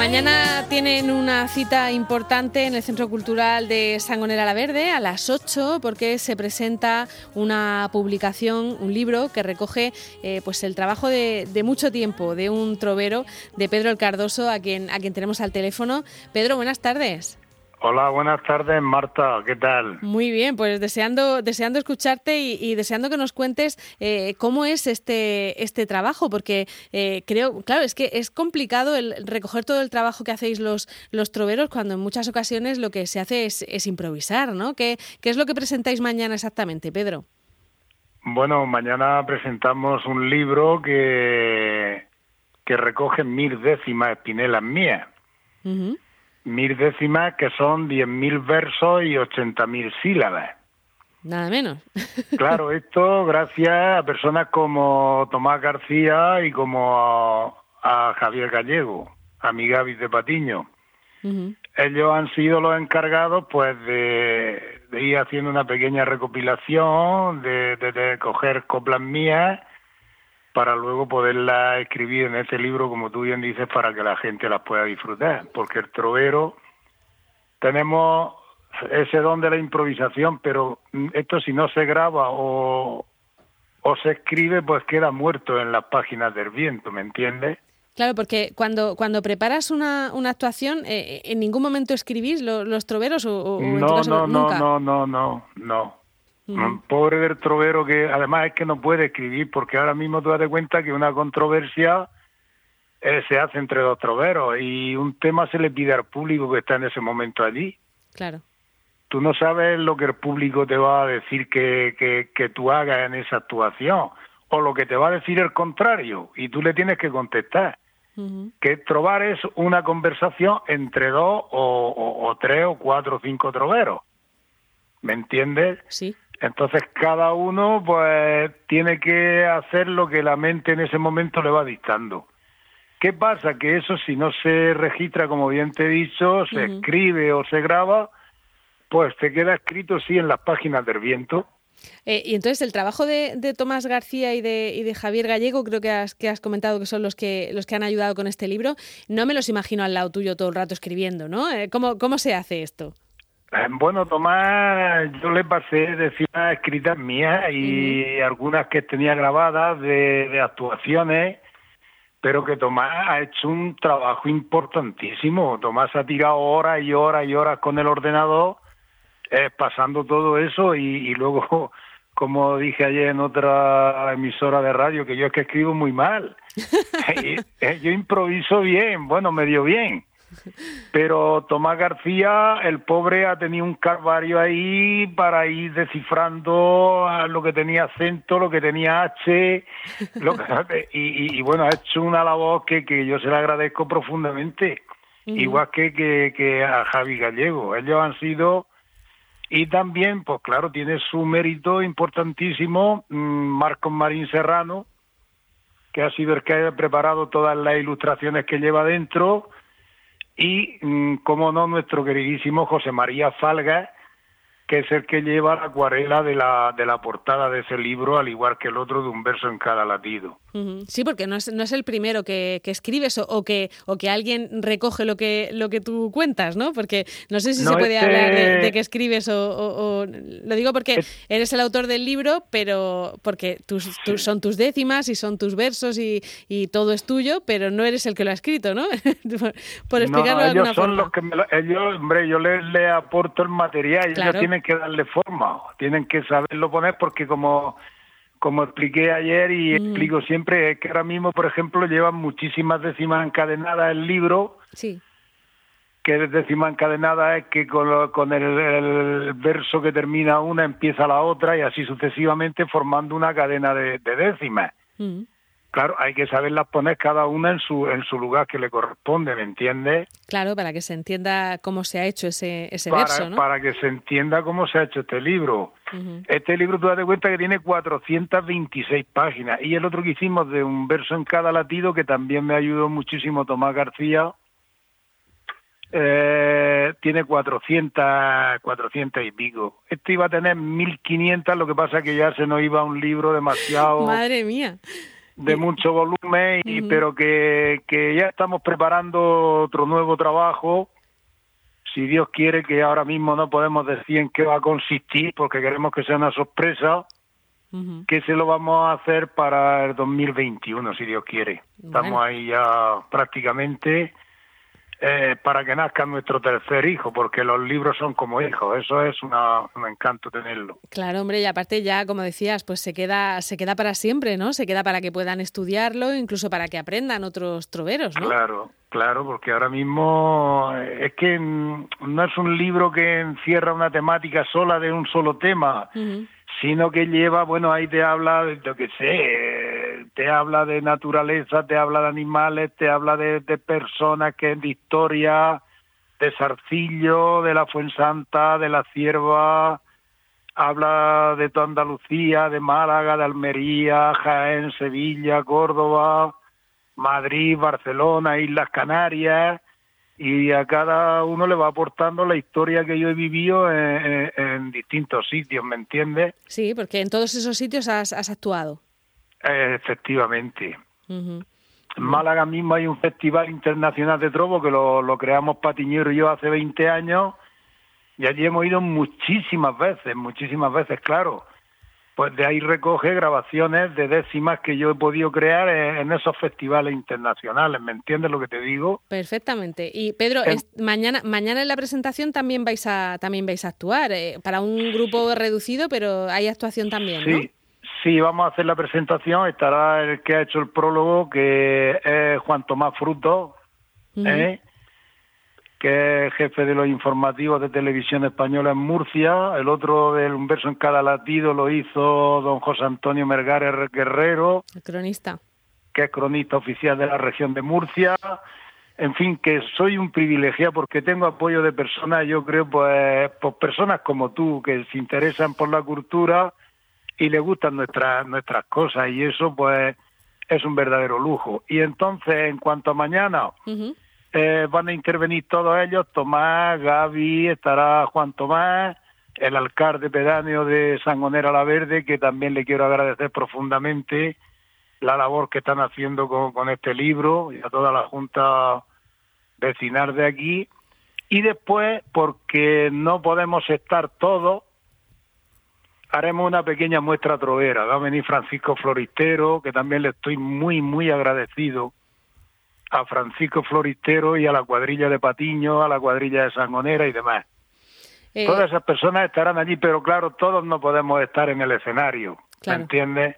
Mañana tienen una cita importante en el Centro Cultural de Sangonera la Verde a las 8 porque se presenta una publicación, un libro que recoge eh, pues el trabajo de, de, mucho tiempo de un trovero, de Pedro el Cardoso, a quien, a quien tenemos al teléfono. Pedro, buenas tardes. Hola, buenas tardes, Marta. ¿Qué tal? Muy bien, pues deseando, deseando escucharte y, deseando que nos cuentes eh, cómo es este, este trabajo, porque eh, creo, claro, es que es complicado el recoger todo el trabajo que hacéis los, los troveros cuando en muchas ocasiones lo que se hace es, es improvisar, ¿no? ¿Qué, ¿Qué es lo que presentáis mañana exactamente, Pedro? Bueno, mañana presentamos un libro que, que recoge mil décimas espinelas mías mil décimas que son diez mil versos y ochenta mil sílabas. Nada menos. claro, esto gracias a personas como Tomás García y como a, Javier Gallego, a mi de Patiño. Ellos han sido los encargados pues de, ir haciendo una pequeña recopilación, de, de, de coger coplas mías para luego poderla escribir en este libro, como tú bien dices, para que la gente las pueda disfrutar. Porque el trovero, tenemos ese don de la improvisación, pero esto si no se graba o, o se escribe, pues queda muerto en las páginas del viento, ¿me entiendes? Claro, porque cuando, cuando preparas una, una actuación, eh, ¿en ningún momento escribís los, troveros o, o no, no, no, no, no, no, no. Pobre del trovero que además es que no puede escribir porque ahora mismo tú das cuenta que una controversia eh, se hace entre dos troveros y un tema se le pide al público que está en ese momento allí. Claro. Tú no sabes lo que el público te va a decir que, que, que tú hagas en esa actuación o lo que te va a decir el contrario y tú le tienes que contestar. Que trobar es una conversación entre dos o, o tres o cuatro o cinco troveros. ¿Me entiendes? Sí. Entonces cada uno pues tiene que hacer lo que la mente en ese momento le va dictando. ¿Qué pasa? Que eso si no se registra, como bien te he dicho, se escribe o se graba, pues te queda escrito sí en las páginas del viento. Eh, y entonces el trabajo de, Tomás García y de, y de, Javier Gallego, creo que has, que has comentado que son los que, los que han ayudado con este libro, no me los imagino al lado tuyo todo el rato escribiendo, ¿no? Eh, ¿Cómo, ¿Cómo se hace esto? Eh, bueno, Tomás, yo le pasé decir escritas mías y algunas que tenía grabadas de, actuaciones, pero que Tomás ha hecho un trabajo importantísimo. Tomás ha tirado horas y horas y horas con el ordenador, eh, pasando todo eso y, luego, como dije ayer en otra emisora de radio, que yo es que escribo muy mal. Eh, yo improviso bien, bueno, medio bien pero Tomás García, el pobre, ha tenido un calvario ahí para ir descifrando lo que tenía acento, lo que tenía H, y, bueno, ha hecho una labor que, que yo se le agradezco profundamente, igual que, que, a Javi Gallego. Ellos han sido y también, pues claro, tiene su mérito importantísimo mm, Marcos Marín Serrano, que ha sido el que ha preparado todas las ilustraciones que lleva dentro, y, mm, como no, nuestro queridísimo José María Falga, que es el que lleva la acuarela de la, de la portada de ese libro, al igual que el otro de un verso en cada latido. Sí, porque no es, no es el primero que, que escribes o, que, o que alguien recoge lo que, lo que tú cuentas, ¿no? Porque no sé si se puede este hablar de, que escribes o, Lo digo porque eres el autor del libro, pero porque tus, son tus décimas y son tus versos y, y, todo es tuyo, pero no eres el que lo ha escrito, ¿no? por, explicarlo de alguna son Los que me ellos, hombre, yo les, aporto el material y ellos tienen que darle forma, tienen que saberlo poner porque como como expliqué ayer y mm. explico siempre, es que ahora mismo, por ejemplo, llevan muchísimas décimas encadenadas el libro. Sí. Que décima encadenada es que con, el, verso que termina una empieza la otra y así sucesivamente formando una cadena de, décimas. Mm. Claro, hay que saberlas poner cada una en su en su lugar que le corresponde, ¿me entiendes? Claro, para que se entienda cómo se ha hecho ese, ese verso, ¿no? Para que se entienda cómo se ha hecho este libro. Este libro, tú das cuenta que tiene 426 páginas. Y el otro que hicimos de un verso en cada latido, que también me ayudó muchísimo Tomás García, eh, tiene 400, 400 y pico. Este iba a tener 1500, lo que pasa que ya se nos iba un libro demasiado... Madre mía de mucho volumen, y, pero que, que ya estamos preparando otro nuevo trabajo. Si Dios quiere, que ahora mismo no podemos decir en qué va a consistir, porque queremos que sea una sorpresa, que se lo vamos a hacer para el 2021, si Dios quiere. Estamos ahí ya prácticamente eh, para que nazca nuestro tercer hijo, porque los libros son como hijos, eso es una, un encanto tenerlo. Claro, hombre, y aparte ya, como decías, pues se queda, se queda para siempre, ¿no? Se queda para que puedan estudiarlo, incluso para que aprendan otros troveros, ¿no? Claro, claro, porque ahora mismo eh, es que no es un libro que encierra una temática sola de un solo tema, sino que lleva, bueno, ahí te habla de lo que sé, te habla de naturaleza, te habla de animales, te habla de, personas que de historia, de Sarcillo, de la Fuensanta, de la Cierva, habla de toda Andalucía, de Málaga, de Almería, Jaén, Sevilla, Córdoba, Madrid, Barcelona, Islas Canarias, y a cada uno le va aportando la historia que yo he vivido en, distintos sitios, ¿me entiendes? Sí, porque en todos esos sitios has, actuado. Efectivamente. En Málaga mismo hay un festival internacional de trobo que lo, lo creamos Patiñero y yo hace 20 años y allí hemos ido muchísimas veces, muchísimas veces, claro pues de ahí recoge grabaciones de décimas que yo he podido crear en, esos festivales internacionales, ¿me entiendes lo que te digo? Perfectamente. Y Pedro, mañana mañana en la presentación también vais a también vais a actuar eh, para un grupo reducido, pero hay actuación también, ¿no? Sí. Sí, vamos a hacer la presentación. Estará el que ha hecho el prólogo, que es Juan Tomás Fruto, ¿eh? que es jefe de los informativos de televisión española en Murcia, el otro del Un verso en cada latido lo hizo don José Antonio Mergares Guerrero, el cronista, que es cronista oficial de la región de Murcia. En fin, que soy un privilegiado porque tengo apoyo de personas, yo creo, pues, pues personas como tú, que se interesan por la cultura y les gustan nuestras nuestras cosas y eso, pues, es un verdadero lujo. Y entonces, en cuanto a mañana, eh, van a intervenir todos ellos, Tomás, Gaby, estará Juan Tomás, el alcalde pedáneo de Sangonera la Verde, que también le quiero agradecer profundamente la labor que están haciendo con, este libro y a toda la Junta vecinal de aquí. Y después, porque no podemos estar todos, haremos una pequeña muestra trovera. Va a venir Francisco Floristero, que también le estoy muy, muy agradecido a Francisco Floristero y a la cuadrilla de Patiño, a la cuadrilla de Sangonera y demás. Eh, Todas esas personas estarán allí, pero claro, todos no podemos estar en el escenario, ¿me entiendes?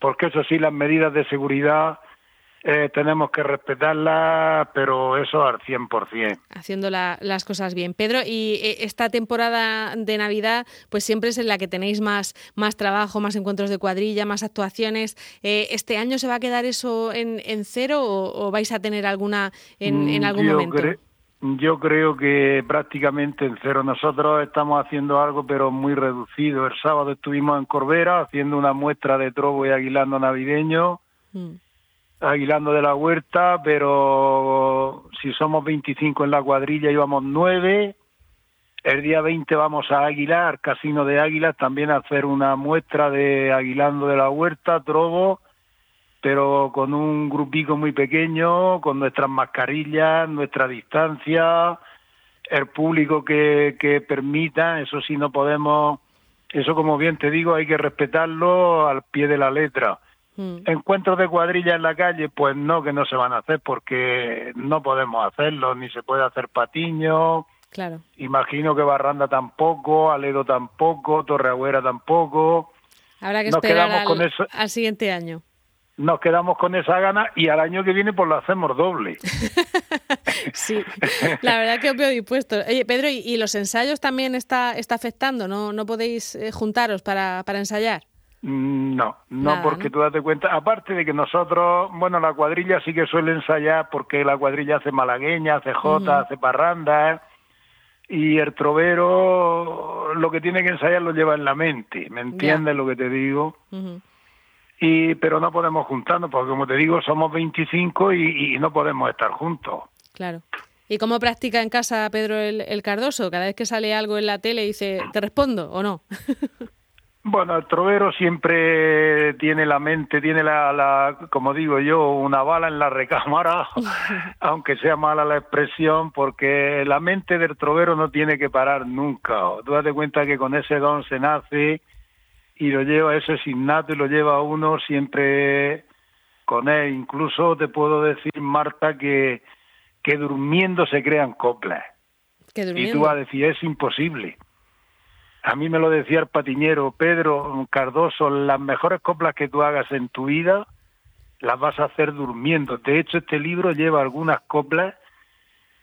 Porque eso sí, las medidas de seguridad eh, tenemos que respetarla, pero eso al 100%. Haciendo las cosas bien. Pedro, y eh, esta temporada de Navidad, pues siempre es en la que tenéis más, más trabajo, más encuentros de cuadrilla, más actuaciones. Eh, ¿Este año se va a quedar eso en, en cero o, vais a tener alguna en, en algún momento? yo creo que prácticamente en cero. Nosotros estamos haciendo algo, pero muy reducido. El sábado estuvimos en Corbera haciendo una muestra de trobo y aguilando navideño. Mm. Aguilando de la Huerta, pero si somos 25 en la cuadrilla íbamos 9. El día 20 vamos a Aguilar, Casino de Águilas, también a hacer una muestra de Aguilando de la Huerta, Trobo, pero con un grupico muy pequeño, con nuestras mascarillas, nuestra distancia, el público que, que permita, eso sí no podemos, eso como bien te digo, hay que respetarlo al pie de la letra Mm. Encuentros de cuadrilla en la calle, pues no, que no se van a hacer porque no podemos hacerlo, ni se puede hacer patiño. Claro. Imagino que Barranda tampoco, Aledo tampoco, Torreagüera tampoco. Habrá que esperar al, al siguiente año nos quedamos con esa gana y al año que viene pues lo hacemos doble. sí, la verdad que os veo dispuesto. Oye, Pedro, ¿y, los ensayos también está, está afectando? ¿No, no podéis eh, juntaros para, para ensayar? Mm, no, no porque tú date cuenta, aparte de que nosotros, bueno, la cuadrilla sí que suele ensayar porque la cuadrilla hace malagueña, hace jota, hace parranda, y el trovero lo que tiene que ensayar lo lleva en la mente, ¿me entiendes lo que te digo? y Pero no podemos juntarnos porque, como te digo, somos 25 y, y no podemos estar juntos. Claro. ¿Y cómo practica en casa Pedro el, el Cardoso? Cada vez que sale algo en la tele dice, ¿te respondo o no? Bueno, el trovero siempre tiene la mente, tiene la, la, como digo yo, una bala en la recámara, aunque sea mala la expresión, porque la mente del trovero no tiene que parar nunca. Tú date cuenta que con ese don se nace y lo lleva, eso es innato y lo lleva uno siempre con él. Incluso te puedo decir, Marta, que, que durmiendo se crean coplas. Y tú vas a decir, es imposible. A mí me lo decía el patiñero Pedro Cardoso, las mejores coplas que tú hagas en tu vida las vas a hacer durmiendo. De hecho, este libro lleva algunas coplas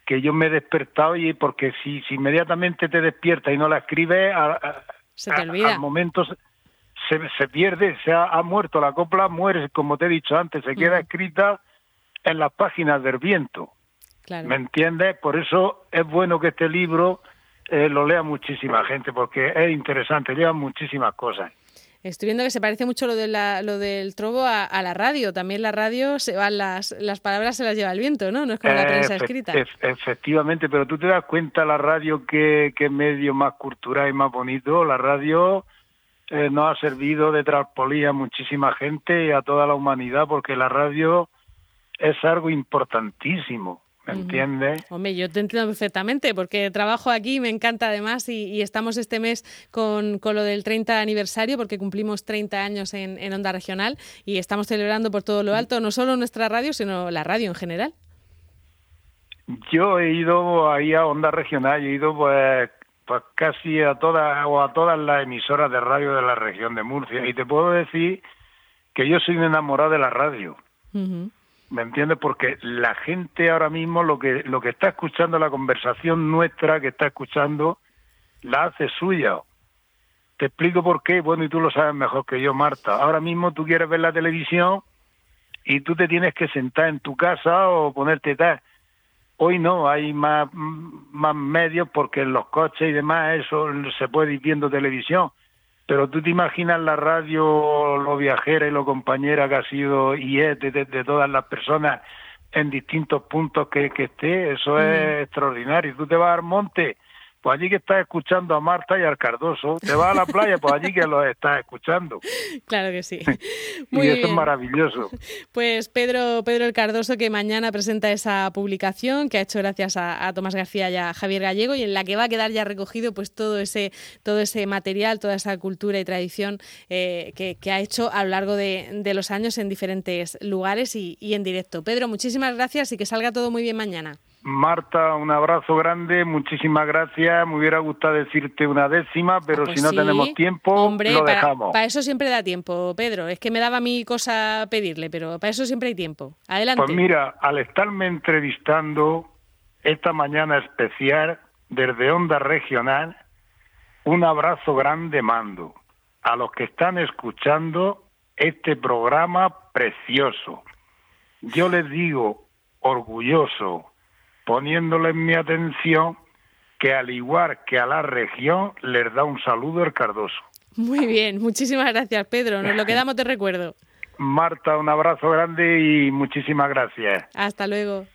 que yo me he despertado y porque si, inmediatamente te despiertas y no la escribes, se te olvida. al momento se, se pierde, se ha, muerto la copla, muere, como te he dicho antes, se queda escrita en las páginas del viento. ¿Me entiendes? Por eso es bueno que este libro eh, lo lea muchísima gente porque es interesante, lleva muchísimas cosas. Estoy viendo que se parece mucho lo, de la, lo del trobo a, la radio. También la radio se van las, las palabras se las lleva el viento, ¿no? No es como la prensa escrita. efectivamente, pero tú te das cuenta la radio que, que medio más cultural y más bonito. La radio eh, nos ha servido de traspolía a muchísima gente y a toda la humanidad porque la radio es algo importantísimo. ¿Me entiendes? Hombre, yo te entiendo perfectamente porque trabajo aquí, me encanta además y, estamos este mes con, con, lo del 30 aniversario porque cumplimos 30 años en, en, Onda Regional y estamos celebrando por todo lo mm. alto, no solo nuestra radio, sino la radio en general. Yo he ido ahí a Onda Regional, he ido pues, pues casi a todas o a todas las emisoras de radio de la región de Murcia y te puedo decir que yo soy un enamorado de la radio. ¿Me entiendes? Porque la gente ahora mismo lo que lo que está escuchando la conversación nuestra que está escuchando la hace suya. Te explico por qué, bueno, y tú lo sabes mejor que yo, Marta. Ahora mismo tú quieres ver la televisión y tú te tienes que sentar en tu casa o ponerte tal. Hoy no, hay más, más medios porque en los coches y demás eso se puede ir viendo televisión pero tú te imaginas la radio, lo viajera y lo compañera que ha sido y es de, todas las personas en distintos puntos que, que esté, eso es extraordinario. Tú te vas al monte pues allí que estás escuchando a Marta y al Cardoso. Te vas a la playa, pues allí que los estás escuchando. Claro que sí. Muy y eso es maravilloso. Pues Pedro, Pedro el Cardoso, que mañana presenta esa publicación que ha hecho gracias a, Tomás García y a Javier Gallego y en la que va a quedar ya recogido pues todo ese, todo ese material, toda esa cultura y tradición eh, que, ha hecho a lo largo de, los años en diferentes lugares y en directo. Pedro, muchísimas gracias y que salga todo muy bien mañana. Marta, un abrazo grande, muchísimas gracias. Me hubiera gustado decirte una décima, pero ah, pues si no tenemos tiempo, lo dejamos. Para eso siempre da tiempo, Pedro. Es que me daba mi cosa pedirle, pero para eso siempre hay tiempo. Adelante. Pues mira, al estarme entrevistando esta mañana especial desde Onda Regional, un abrazo grande mando a los que están escuchando este programa precioso. Yo les digo, orgulloso, poniéndole en mi atención que al igual que a la región les da un saludo el Cardoso. Muy bien, muchísimas gracias Pedro, nos lo quedamos de recuerdo. Marta, un abrazo grande y muchísimas gracias. Hasta luego.